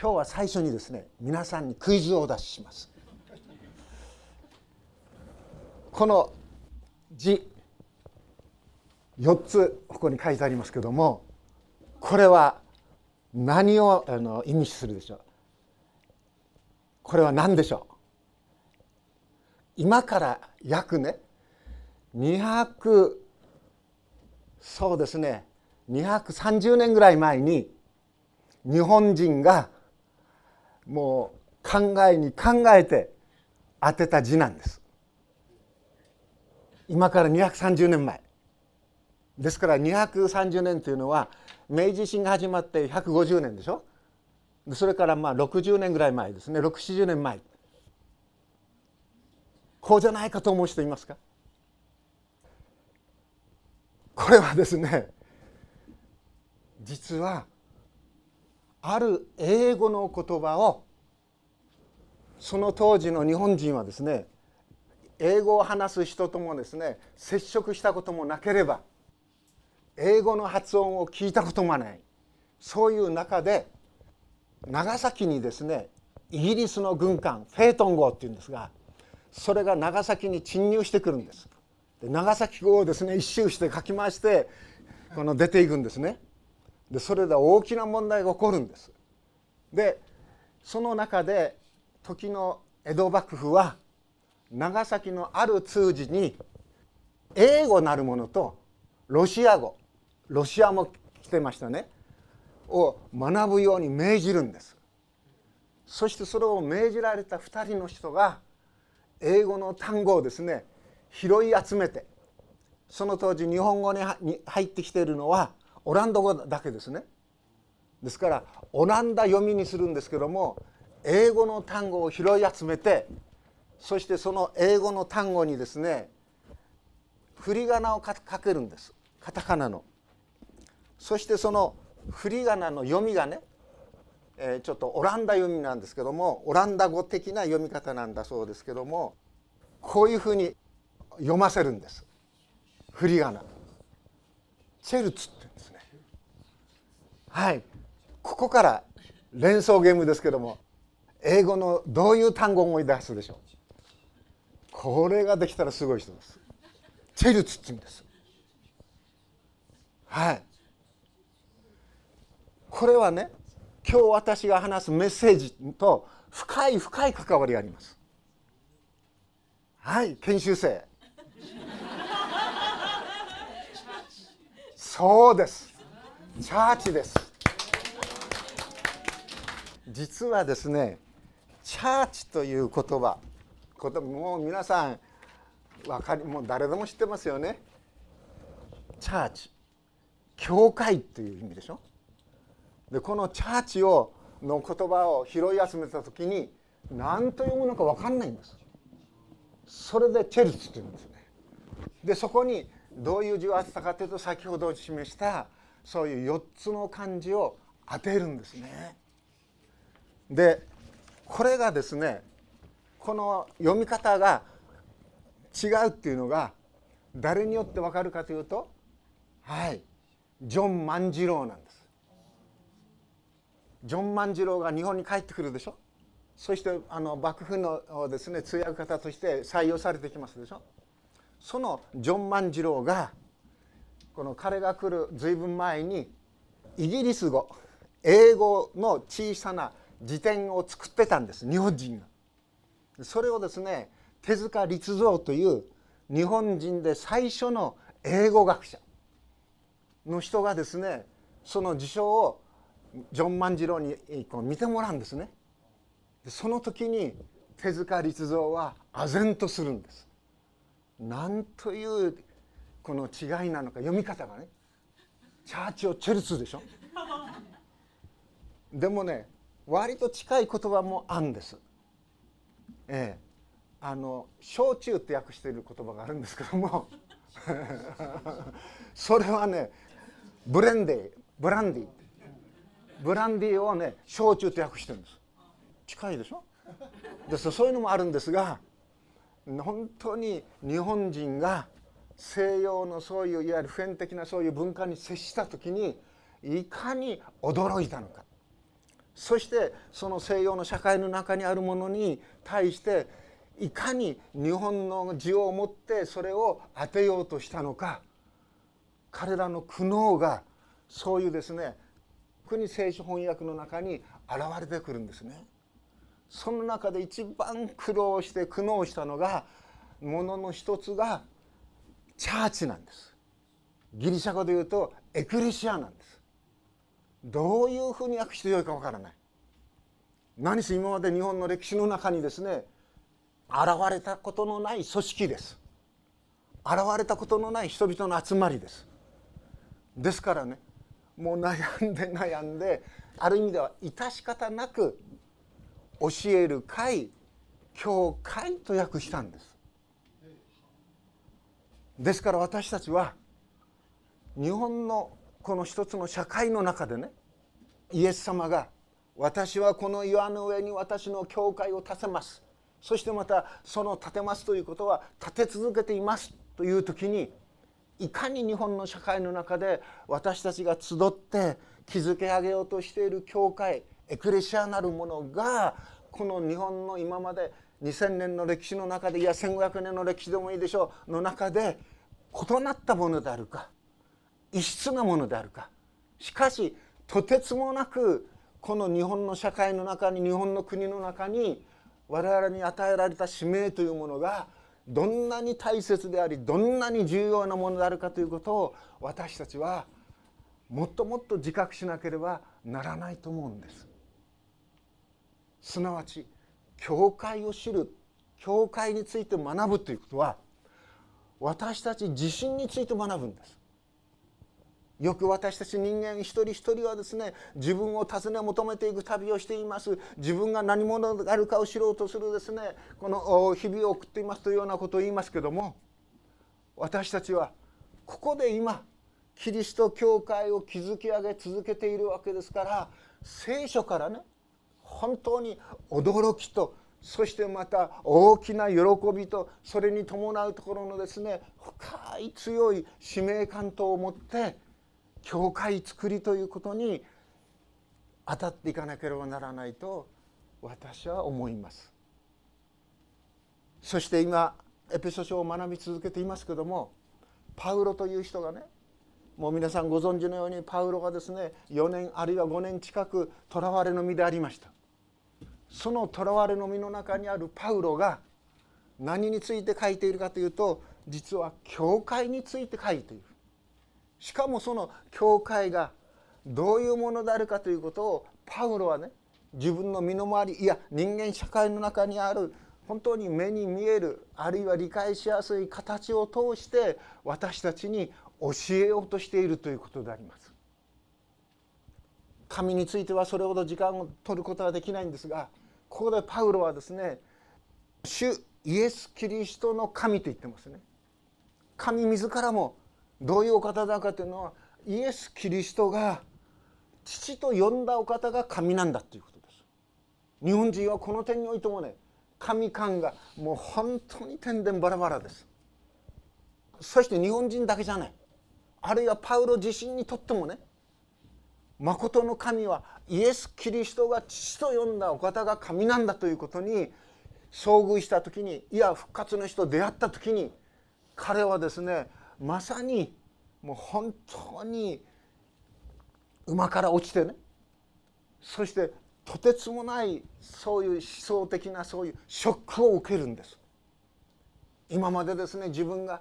今日は最初にですね皆さんにクイズをお出しします。この字4つここに書いてありますけどもこれは何をあの意味するでしょう？これは何でしょう？今から約ね200そうですね230年ぐらい前に日本人がもう考えに考えて当てた字なんです。今から230年前。ですから230年というのは明治維新が始まって150年でしょ？それからまあ60年ぐらい前ですね。670年前。こうじゃないかと思う人いますか？これはですね実はある英語の言葉をその当時の日本人はですね英語を話す人ともですね接触したこともなければ英語の発音を聞いたこともない。そういう中で長崎にですねイギリスの軍艦フェートン号っていうんですがそれが長崎に侵入してくるんです。で長崎号をですね一周してかき回してこの出ていくんですね。でそれで大きな問題が起こるんです。でその中で時の江戸幕府は長崎のある通詞に英語なるものとロシア語ロシアも来てましたね。を学ぶように命じるんです。そしてそれを命じられた2人の人が英語の単語をですね拾い集めてその当時日本語に入ってきているのはオランダ語だけですね。ですからオランダ読みにするんですけども英語の単語を拾い集めてそしてその英語の単語にですね振り仮名をかけるんです。カタカナの。そしてその振り仮名の読みがね、えー、ちょっとオランダ読みなんですけどもオランダ語的な読み方なんだそうですけどもこういうふうに読ませるんです。振り仮名。チェルツって言うんです。はい。ここから連想ゲームですけども英語のどういう単語を思い出すでしょう？これができたらすごい人です。チェルツって言うんですはい。これはね今日私が話すメッセージと深い深い関わりがあります。はい研修生。そうです。チャーチです。実はですねチャーチという言葉もう皆さん分かりもう誰でも知ってますよね。チャーチ教会っていう意味でしょ。でこのチャーチをの言葉を拾い集めた時に何と読むのか分かんないんです。それでチェルツって言うんですね。でそこにどういう字を当てたかというと先ほど示したそういう4つの漢字を当てるんですね。でこれがですねこの読み方が違うっていうのが誰によって分かるかというとはいジョン万次郎なんです。ジョン万次郎が日本に帰ってくるでしょ？そしてあの幕府のですね通訳方として採用されてきますでしょ？そのジョン万次郎がこの彼が来る随分前にイギリス語英語の小さな辞典を作ってたんです日本人が。それをですね手塚律蔵という日本人で最初の英語学者の人がですねその辞書をジョン万次郎にこう見てもらうんですね。その時に手塚律蔵は唖然とするんです。なんというこの違いなのか読み方がねチャーチをチェルツでしょ？でもね割と近い言葉もあるんです。ええ、あの焼酎って訳している言葉があるんですけども。それはねブレンデーブランディブランディをね焼酎って訳してるんです。近いでしょ？です。そういうのもあるんですが本当に日本人が西洋のそういういわゆる普遍的なそういう文化に接した時にいかに驚いたのかそしてその西洋の社会の中にあるものに対していかに日本の字を持ってそれを当てようとしたのか彼らの苦悩がそういうですね国聖書翻訳の中に現れてくるんですね。その中で一番苦労して苦悩したのがものの一つがチャーチなんです。ギリシャ語で言うとエクレシアなんです。どういうふうに訳してよいかわからない。何せ今まで日本の歴史の中にですね現れたことのない組織です。現れたことのない人々の集まりです。ですからねもう悩んで悩んである意味では致し方なく教える会教会と訳したんです。ですから私たちは日本のこの一つの社会の中でねイエス様が私はこの岩の上に私の教会を建てます。そしてまたその建てますということは建て続けていますという時にいかに日本の社会の中で私たちが集って築け上げようとしている教会エクレシアなるものがこの日本の今まで2,000年の歴史の中でいや1,500年の歴史でもいいでしょうの中で異なったものであるか異質なものであるかしかしとてつもなくこの日本の社会の中に日本の国の中に我々に与えられた使命というものがどんなに大切でありどんなに重要なものであるかということを私たちはもっともっと自覚しなければならないと思うんです。すなわち教会を知る教会について学ぶということは私たち自身について学ぶんです。よく私たち人間一人一人はですね自分を尋ね求めていく旅をしています。自分が何者であるかを知ろうとするですねこの日々を送っていますというようなことを言いますけども私たちはここで今キリスト教会を築き上げ続けているわけですから聖書からね本当に驚きとそしてまた大きな喜びとそれに伴うところのですね深い強い使命感とを持って教会作りということに当たっていかなければならないと私は思います。そして今エペソ書を学び続けていますけどもパウロという人がねもう皆さんご存知のようにパウロがですね4年あるいは5年近く囚われの身でありました。その囚われの身の中にあるパウロが何について書いているかというと実は教会について書いているしかもその教会がどういうものであるかということをパウロはね自分の身の回りいや人間社会の中にある本当に目に見えるあるいは理解しやすい形を通して私たちに教えようとしているということであります。神についてはそれほど時間を取ることはできないんですがここでパウロはですね主イエス・キリストの神と言ってますね。神自らもどういうお方だかというのはイエス・キリストが父と呼んだお方が神なんだということです。日本人はこの点においてもね神感がもう本当に天然バラバラです。そして日本人だけじゃない。あるいはパウロ自身にとってもね誠の神はイエス・キリストが父と呼んだお方が神なんだということに遭遇した時にいや復活の人出会った時に彼はですねまさにもう本当に馬から落ちてねそしてとてつもないそういう思想的なそういうショックを受けるんです。今までですね自分が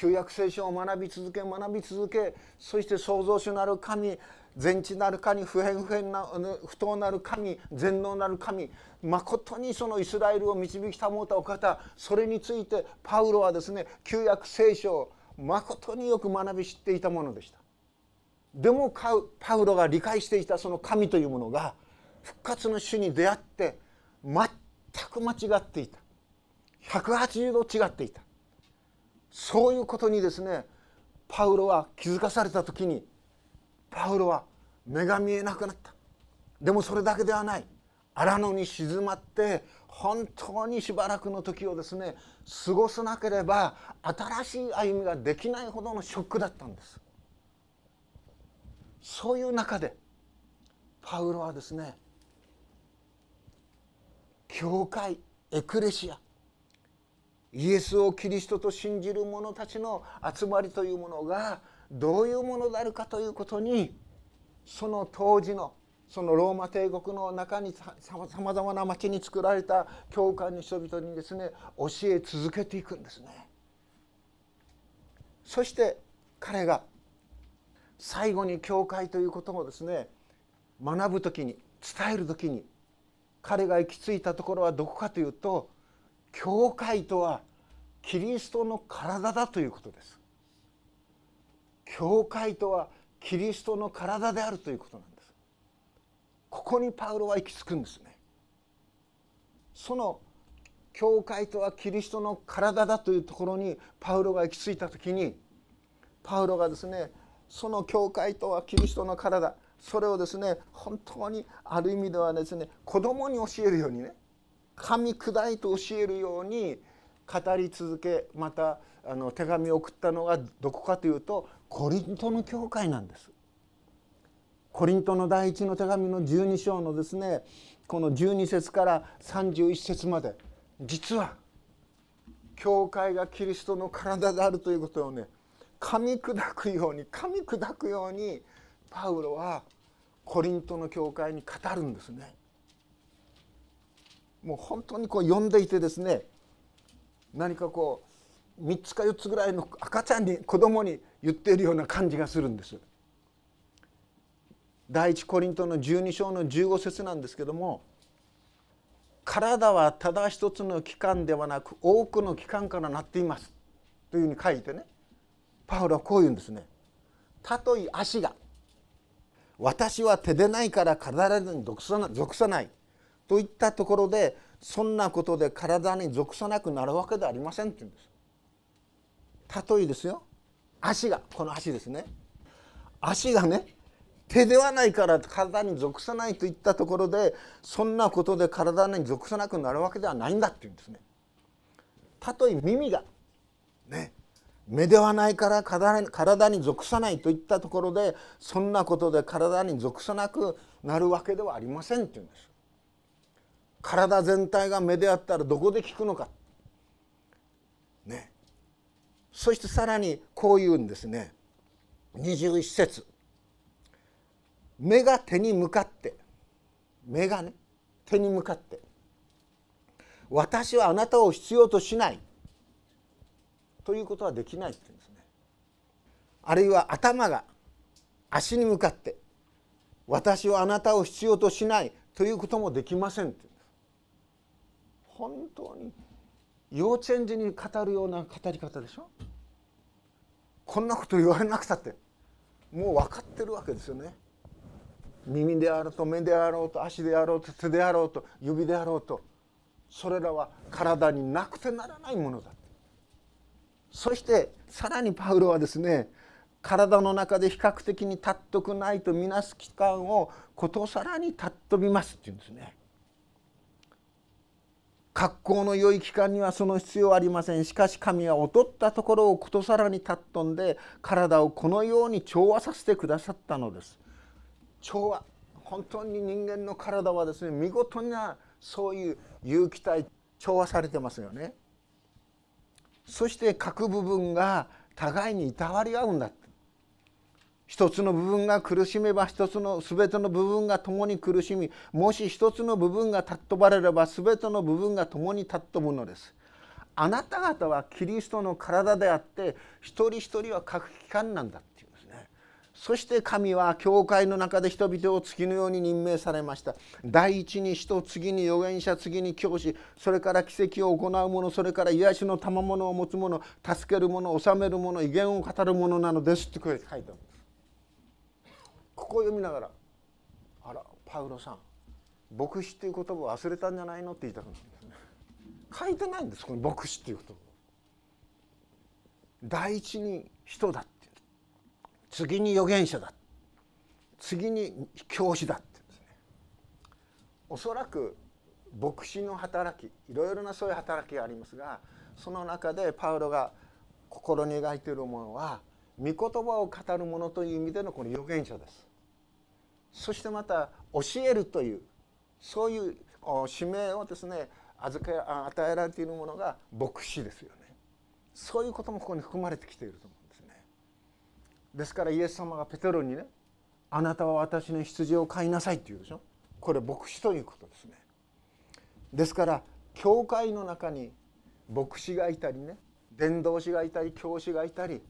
旧約聖書を学び続け学び続けそして創造主なる神全知なる神不変不変な不当なる神全能なる神まことにそのイスラエルを導き保ったお方それについてパウロはですね旧約聖書をまことによく学び知っていたものでした。でもパウロが理解していたその神というものが復活の主に出会って全く間違っていた。180度違っていた。そういうことにですねパウロは気づかされた時にパウロは目が見えなくなった。でもそれだけではない。荒野に静まって本当にしばらくの時をですね過ごさなければ新しい歩みができないほどのショックだったんです。そういう中でパウロはですね教会エクレシアイエスをキリストと信じる者たちの集まりというものがどういうものであるかということにその当時のそのローマ帝国の中にさまざまな町に作られた教会の人々にですね教え続けていくんですね。そして彼が最後に教会ということをですね学ぶ時に伝える時に彼が行き着いたところはどこかというと教会とはキリストの体だということです。教会とはキリストの体であるということなんです。ここにパウロは行き着くんですね。その教会とはキリストの体だというところにパウロが行き着いた時にパウロがですねその教会とはキリストの体それをですね本当にある意味ではですね子供に教えるようにね噛み砕いて教えるように語り続けまたあの手紙を送ったのがどこかというとコリントの教会なんです。コリントの第一の手紙の12章のですねこの12節から31節まで実は教会がキリストの体であるということをね噛み砕くように噛み砕くようにパウロはコリントの教会に語るんですね。もう本当にこう読んでいてですね何かこう3つか4つぐらいの赤ちゃんに子供に言っているような感じがするんです。第一コリントの12章の15節なんですけども体はただ一つの器官ではなく多くの器官からなっていますというふうに書いてねパウロはこう言うんですね。たとえ足が私は手でないから体に属さないといったところでそんなことで体に属さなくなるわけではありませんって言うんです。例えですよ足がこの足ですね足がね手ではないから体に属さないといったところでそんなことで体に属さなくなるわけではないんだって言うんですね。たとえ耳がね目ではないから体に属さないといったところでそんなことで体に属さなくなるわけではありませんって言うんです。体全体が目であったらどこで聞くのか。ね。そしてさらにこう言うんですね。21節目が手に向かって目がね手に向かって私はあなたを必要としないということはできないって言うんですね。あるいは頭が足に向かって私はあなたを必要としないということもできませんって。本当に幼稚園児に語るような語り方でしょ？こんなこと言われなくたってもう分かってるわけですよね。耳であろうと目であろうと足であろうと手であろうと指であろうとそれらは体になくてならないものだそしてさらにパウロはですね体の中で比較的に尊くないとみなす期間をことさらに尊びますっていうんですね。格好の良い期間にはその必要ありませんしかし神は劣ったところをことさらに尊んで体をこのように調和させてくださったのです。調和本当に人間の体はですね見事なそういう有機体調和されてますよね。そして各部分が互いにいたわり合うんだ一つの部分が苦しめば一つの全ての部分が共に苦しみもし一つの部分が尊ばれれば全ての部分が共に尊ぶのです。あなた方はキリストの体であって一人一人は各機関なんだっていうんですね。そして神は教会の中で人々を月のように任命されました。第一に使徒次に預言者次に教師それから奇跡を行う者それから癒しの賜物を持つ者助ける者治める者威厳を語る者なのですって書いてある。んですここを読みながらあらパウロさん牧師っていう言葉を忘れたんじゃないのって言いたくなるんですね。書いてないんですこの牧師っていう言葉。第一に人だって次に預言者だ次に教師だって言うんですね。おそらく牧師の働きいろいろなそういう働きがありますがその中でパウロが心に描いているものは御言葉を語るものという意味でのこの預言者です。そしてまた教えるというそういう使命をですね預け与えられているものが牧師ですよね。そういうこともここに含まれてきていると思うんですね。ですからイエス様がペテロにねあなたは私の羊を飼いなさいって言うでしょ。これ牧師ということですね。ですから教会の中に牧師がいたりね伝道師がいたり教師がいたり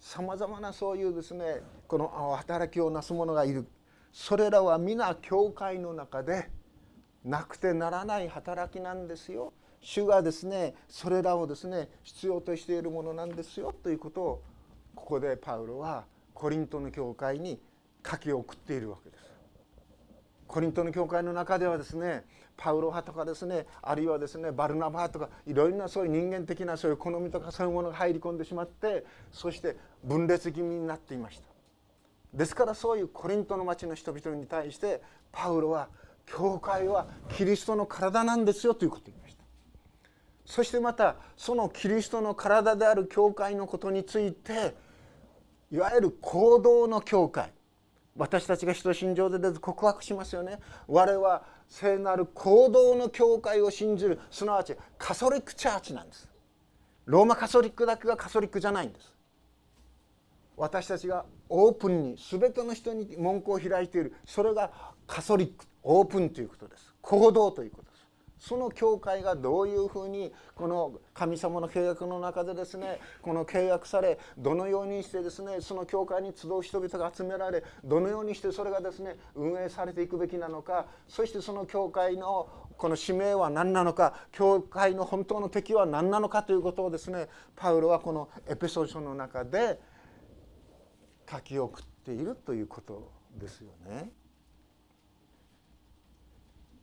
さまざまなそういうですねこの働きをなす者がいる。それらは皆教会の中でなくてならない働きなんですよ。主がですねそれらをですね必要としているものなんですよ。ということをここでパウロはコリントの教会に書き送っているわけです。コリントの教会の中ではですねパウロ派とかですねあるいはですねバルナバ派とかいろいろなそういう人間的なそういう好みとかそういうものが入り込んでしまってそして分裂気味になっていました。ですからそういうコリントの町の人々に対してパウロは教会はキリストの体なんですよということを言いました。そしてまたそのキリストの体である教会のことについていわゆる行動の教会。私たちが人信条で告白しますよね。我は聖なる行動の教会を信じるすなわちカソリックチャーチなんです。ローマカソリックだけがカソリックじゃないんです。私たちがオープンに全ての人に門戸を開いている。それがカソリックオープンということです。行動ということです。その教会がどういうふうにこの神様の契約の中でですねこの契約されどのようにしてですねその教会に集う人々が集められどのようにしてそれがですね運営されていくべきなのか。そしてその教会のこの使命は何なのか。教会の本当の敵は何なのかということをですねパウロはこのエペソー書の中で書き送っているということですよね。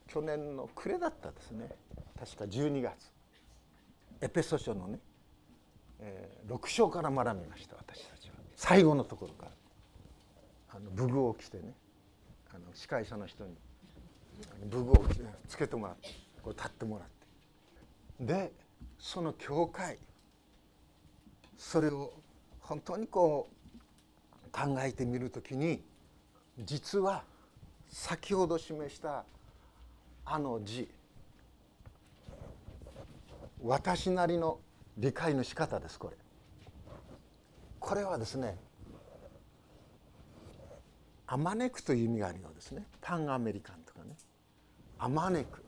去年の暮れだったですね。確か12月。エペソ書のね、えー、6章から学びました私たちは。最後のところから。あの武具を着てねあの司会者の人に武具を着てつけてもらってこう立ってもらって。でその教会それを本当にこう考えてみるときに実は先ほど示したあの字私なりの理解の仕方ですこれ。これはですねあまねくという意味があるようですね。パンアメリカンとかね。あまねく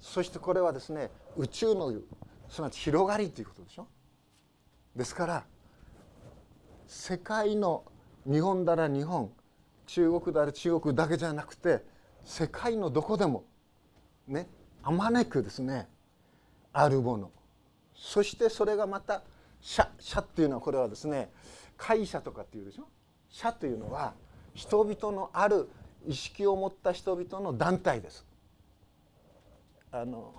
そしてこれはですね宇宙のすなわち広がりということでしょ。ですから世界の日本なら日本中国なら中国だけじゃなくて世界のどこでもねあまねくですねあるものそしてそれがまた社社っていうのはこれはですね会社とかっていうでしょ？社というのは人々のある意識を持った人々の団体です。あの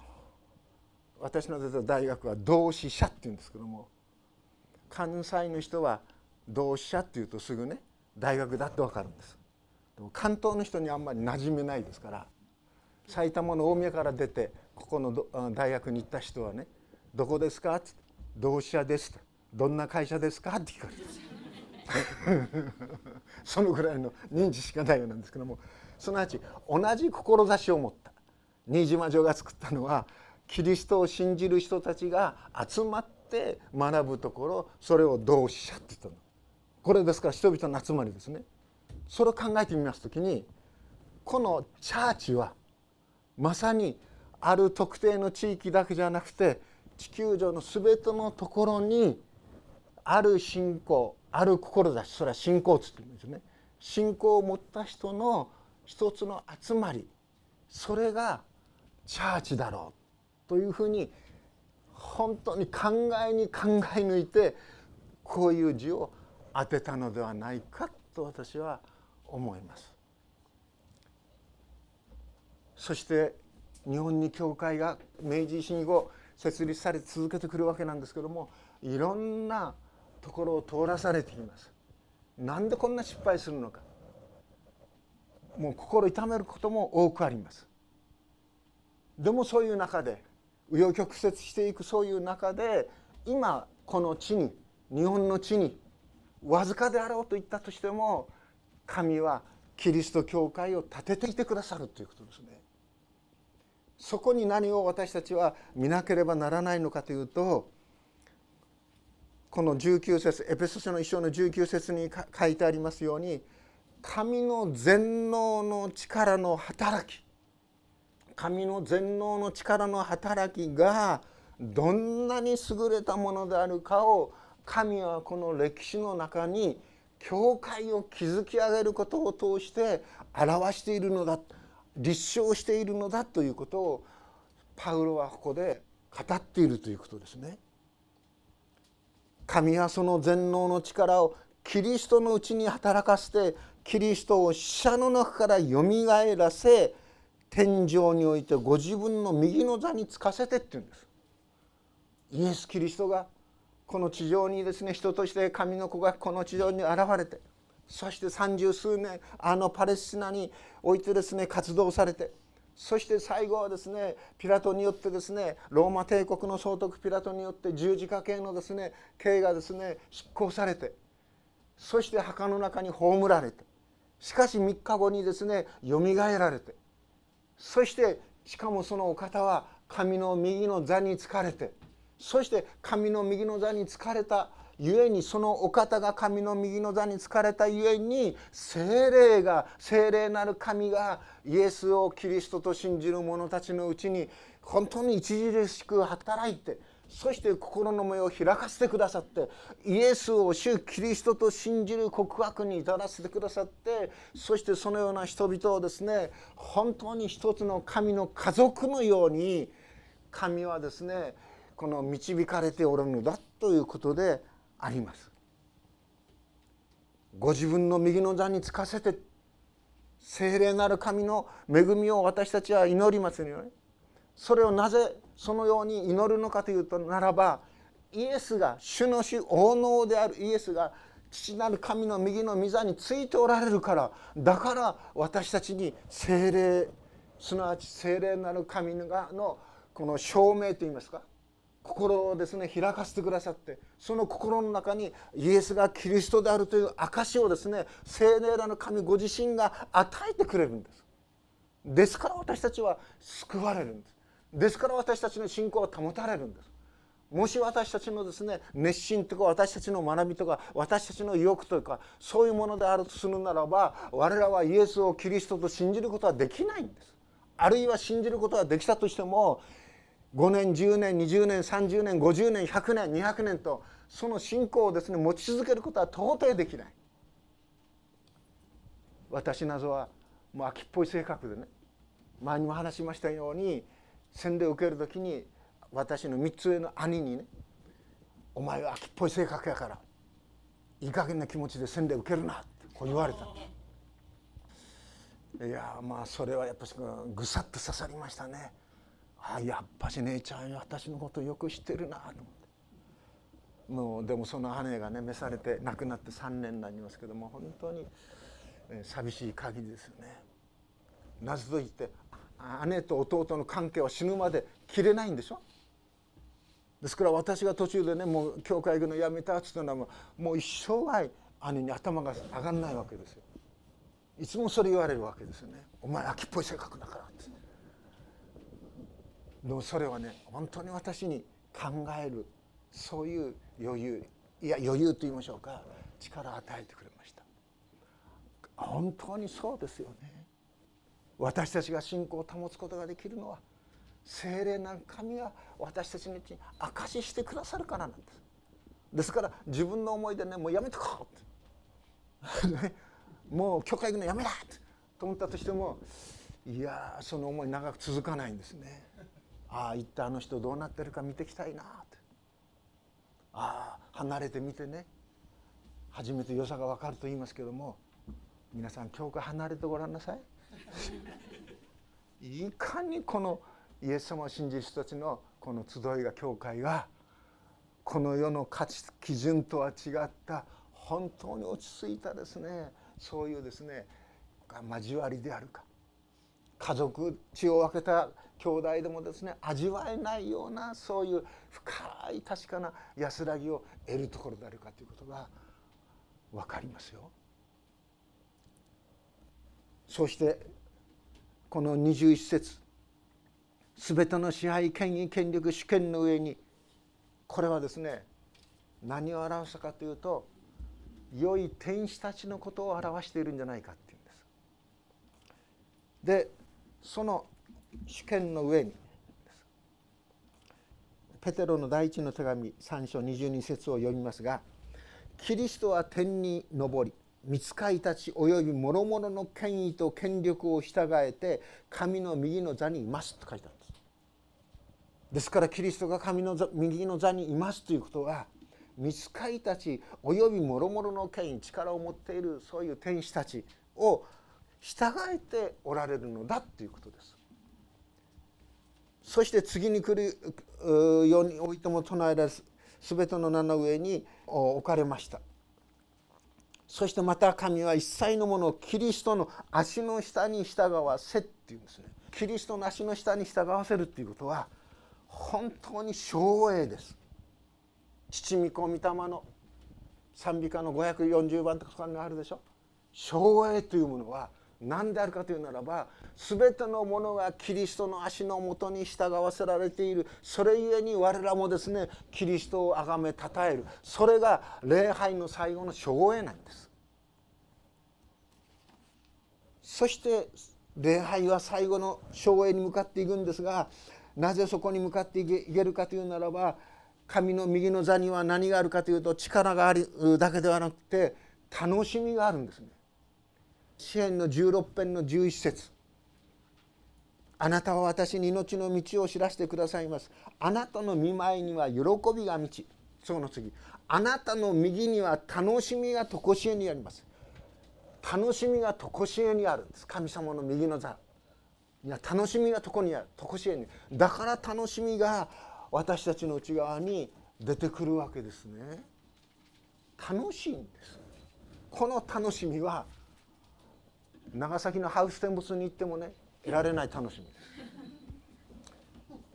私の出た大学は同志社っていうんですけども関西の人は同志社っていうとすぐね大学だって分かるんです。でも関東の人にあんまり馴染めないですから埼玉の大宮から出てここの大学に行った人はね「どこですか?」って「同志社です」どんな会社ですか?」って聞かれる そのぐらいの認知しかないようなんですけどもすなわち同じ志を持った新島城が作ったのはキリストを信じる人たちが集まって学ぶところそれを同志社って言ったの。これですから人々の集まりですね。それを考えてみます時にこのチャーチはまさにある特定の地域だけじゃなくて地球上の全てのところにある信仰ある志それは信仰つって言うんですね信仰を持った人の一つの集まりそれがチャーチだろうというふうに本当に考えに考え抜いてこういう字を当てたのではないかと私は思います。そして日本に教会が明治維新後設立され続けてくるわけなんですけどもいろんなところを通らされています。なんでこんな失敗するのかもう心痛めることも多くあります。でもそういう中で紆余曲折していくそういう中で今この地に日本の地にわずかであろうと言ったとしても神はキリスト教会を立てていてくださるということですね。そこに何を私たちは見なければならないのかというとこの19節エペソ書の一章の19節に書いてありますように神の全能の力の働き神の全能の力の働きがどんなに優れたものであるかを神はこの歴史の中に教会を築き上げることを通して表しているのだ立証しているのだということをパウロはここで語っているということですね。神はその全能の力をキリストのうちに働かせてキリストを死者の中からよみがえらせ天井においてご自分の右の座につかせてって言うんです。イエス・キリストがこの地上にですね人として神の子がこの地上に現れてそして三十数年あのパレスチナにおいてですね活動されてそして最後はですねピラトによってですねローマ帝国の総督ピラトによって十字架刑のですね刑がですね執行されてそして墓の中に葬られてしかし3日後にですねよみがえられてそしてしかもそのお方は神の右の座につかれてそして神の右の座につかれたゆえにそのお方が神の右の座に疲れたゆえに精霊が精霊なる神がイエスをキリストと信じる者たちのうちに本当に著しく働いてそして心の目を開かせてくださってイエスを主キリストと信じる告白に至らせてくださってそしてそのような人々をですね本当に一つの神の家族のように神はですねこの導かれておるのだということであります。ご自分の右の座につかせて聖霊なる神の恵みを私たちは祈りますよね。それをなぜそのように祈るのかというとならばイエスが主の主王能である。イエスが父なる神の右の御座についておられるから。だから私たちに聖霊すなわち聖霊なる神がのこの証明といいますか心をですね開かせてくださってその心の中にイエスがキリストであるという証をですね聖霊らの神ご自身が与えてくれるんです。ですから私たちは救われるんです。ですから私たちの信仰は保たれるんです。もし私たちのですね熱心とか私たちの学びとか私たちの意欲とかそういうものであるとするならば我らはイエスをキリストと信じることはできないんです。あるいは信じることはできたとしても5年10年20年30年50年100年200年とその信仰をですね持ち続けることは到底できない私などはもう秋っぽい性格でね前にも話しましたように洗礼を受ける時に私の3つ上の兄にね「お前は秋っぽい性格やからいい加減な気持ちで洗礼受けるな」ってこう言われたいやまあそれはやっぱしぐさっと刺さりましたね。あやっぱし姉ちゃん私のことよく知ってるなと思ってもうでもその姉がね召されて亡くなって3年になりますけども本当に寂しい限りですよね。なぜと言って姉と弟の関係は死ぬまで切れないんでしょ？ですから私が途中でねもう教会行くのやめたっつったのはもう一生涯兄に頭が上がんないわけですよ。いつもそれ言われるわけですよね。お前秋っぽい性格だからって。でもそれはね本当に私に考えるそういう余裕いや余裕と言いましょうか力を与えてくれました。本当にそうですよね。私たちが信仰を保つことができるのは精霊なる神が私たちのうちに証ししてくださるからなんです。ですから自分の思いでねもうやめとこうって。もう教会行くのやめだと思ったとしてもいやその思い長く続かないんですね。ああ行ったあの人どうなってるか見てきたいなって。ああ離れてみてね。初めて良さが分かると言いますけども。皆さん教会離れてごらんなさい。いかにこのイエス様を信じる人たちのこの集いが教会がこの世の価値基準とは違った本当に落ち着いたですね。そういうですね交わりであるか。家族血を分けた兄弟でもですね味わえないようなそういう深い確かな安らぎを得るところであるかということが分かりますよ。そしてこの21節全ての支配権威権力主権の上にこれはですね何を表すかというと良い天使たちのことを表しているんじゃないかっていうんです。でその主権の上にペテロの第一の手紙3章22節を読みますが「キリストは天に昇り御使いたちおよび諸々の権威と権力を従えて神の右の座にいます」と書いてあるんです。ですからキリストが神の右の座にいますということは御使いたちおよび諸々の権威力を持っているそういう天使たちを従えておられるのだということです。そして次に来るようにおいても唱えられ全ての名の上に置かれました。そしてまた神は一切のものをキリストの足の下に従わせっていうんですね。キリストの足の下に従わせるっていうことは本当に昭栄です。父御子御霊の賛美歌の540番とかがあるでしょ。昭栄というものは何であるかというならば全てのものがキリストの足のもとに従わせられている。それゆえに我らもですねキリストを崇めたたえる。それが礼拝の最後の昭栄なんです。そして礼拝は最後の昭栄に向かっていくんですがなぜそこに向かっていけるかというならば神の右の座には何があるかというと力があるだけではなくて楽しみがあるんですね。詩篇の16編の11節あなたは私に命の道を知らせてくださいます。あなたの見舞いには喜びが満ち。その次。あなたの右には楽しみが常しえにあります。楽しみが常しえにあるんです。神様の右の座。いや楽しみが常にある。常しえに。だから楽しみが私たちの内側に出てくるわけですね。楽しいんです。この楽しみは長崎のハウステンボスに行ってもね得られない楽しみです。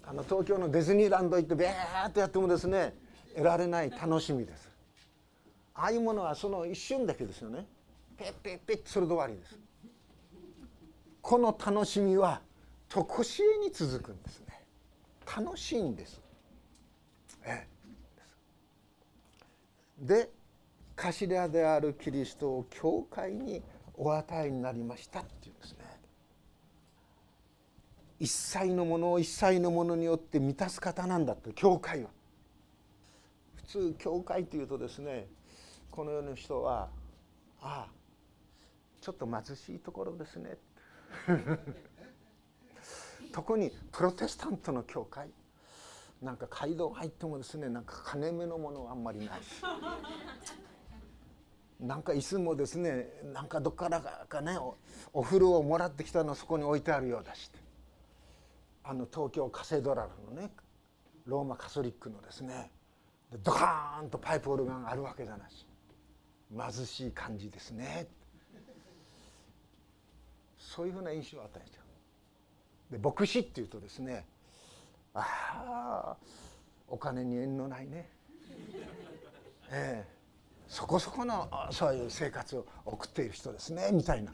あの東京のディズニーランド行ってベーッとやってもですね得られない楽しみです。ああいうものはその一瞬だけですよね。ペッペッペッそれで終わりです。この楽しみは常しえに続くんですね。楽しいんです。ええ、で頭であるキリストを教会にお与えになりましたっていうんですね。一切のものを一切のものによって満たす方なんだと教会は。普通教会というとですねこの世の人はああちょっと貧しいところですね。特にプロテスタントの教会なんか街道入ってもですねなんか金目のものはあんまりない。しなんか椅子もですねなんかどっからかねお風呂をもらってきたのそこに置いてあるようだしあの東京カセドラルのねローマカソリックのですね。ドカーンとパイプオルガンがあるわけじゃないし。貧しい感じですね。そういうふうな印象を与えちゃう。で牧師っていうとですねああお金に縁のないね。ええ。そこそこのそういう生活を送っている人ですねみたいな。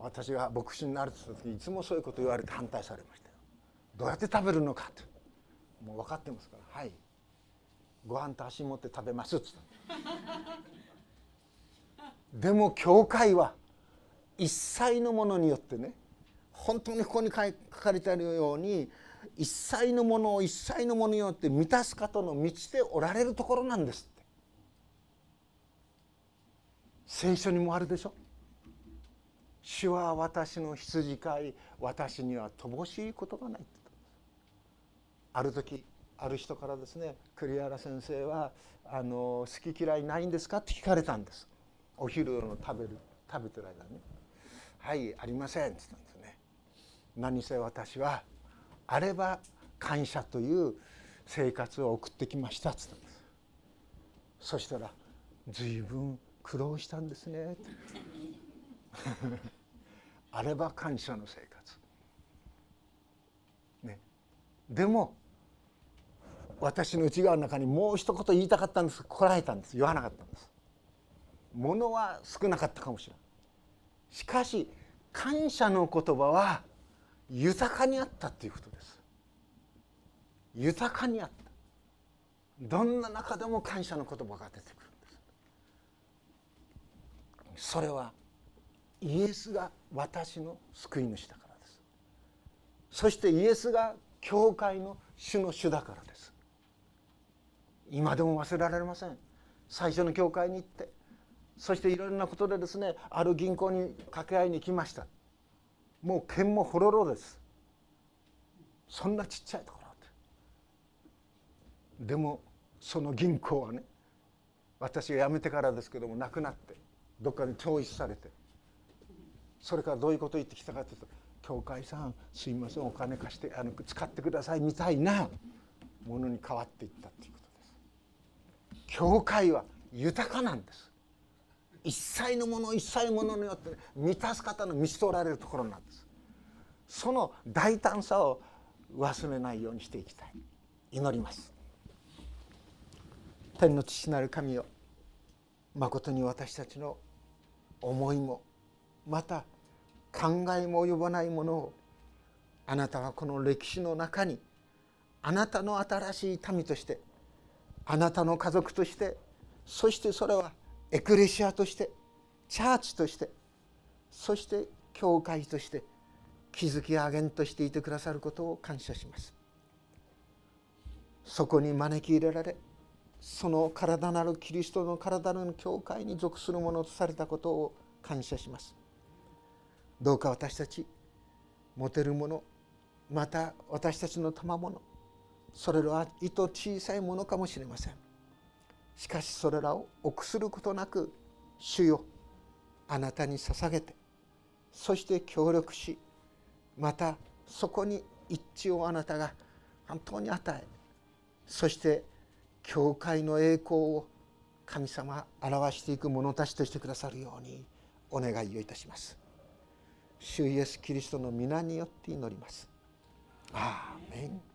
私が牧師になると時いつもそういうこと言われて反対されましたよ。どうやって食べるのかともう分かってますからはい。ご飯と足持って食べますっつったでも教会は一切のものによってね本当にここに書かれてあるように一切のものを一切のものによって満たす方の満ちておられるところなんです。聖書にもあるでしょ？主は私の羊飼い私には乏しいことがない。ある時ある人からですね栗原先生はあの好き嫌いないんですか？って聞かれたんです。お昼の食べる食べてる間に「はいありません」って言ったんですね。何せ私はあれば感謝という生活を送ってきました。っつったんです。そしたら随分苦労したんですね。あれば感謝の生活。ね。でも私の内側の中にもう一言言いたかったんです。こらえたんです言わなかったんです。ものは少なかったかもしれないしかし感謝の言葉は豊かにあったということです。豊かにあった。どんな中でも感謝の言葉が出てくる。それはイエスが私の救い主だからです。そしてイエスが教会の主の主だからです。今でも忘れられません。最初の教会に行ってそしていろんなことでですねある銀行に掛け合いに行きました。もう剣もほろろです。そんなちっちゃいところででもその銀行はね私が辞めてからですけどもなくなってどっかに統一されてそれからどういうことを言ってきたかというと「教会さんすいませんお金貸してあの使ってください」みたいなものに変わっていったということです。教会は豊かなんです。一切のもの一切のものによって満たす方の見取られるところなんです。その大胆さを忘れないようにしていきたい。祈ります。天の父なる神よまことに私たちの思いもまた考えも及ばないものをあなたはこの歴史の中にあなたの新しい民としてあなたの家族としてそしてそれはエクレシアとしてチャーチとしてそして教会として築き上げんとしていてくださることを感謝します。そこに招き入れられその体なるキリストの体なる教会に属するものとされたことを感謝します。どうか私たち持てるものまた私たちの賜物それらは意図小さいものかもしれません。しかしそれらを臆することなく主よあなたに捧げてそして協力しまたそこに一致をあなたが本当に与えそして教会の栄光を神様表していく者たちとしてくださるようにお願いをいたします。主イエスキリストの皆によって祈ります。アーメン。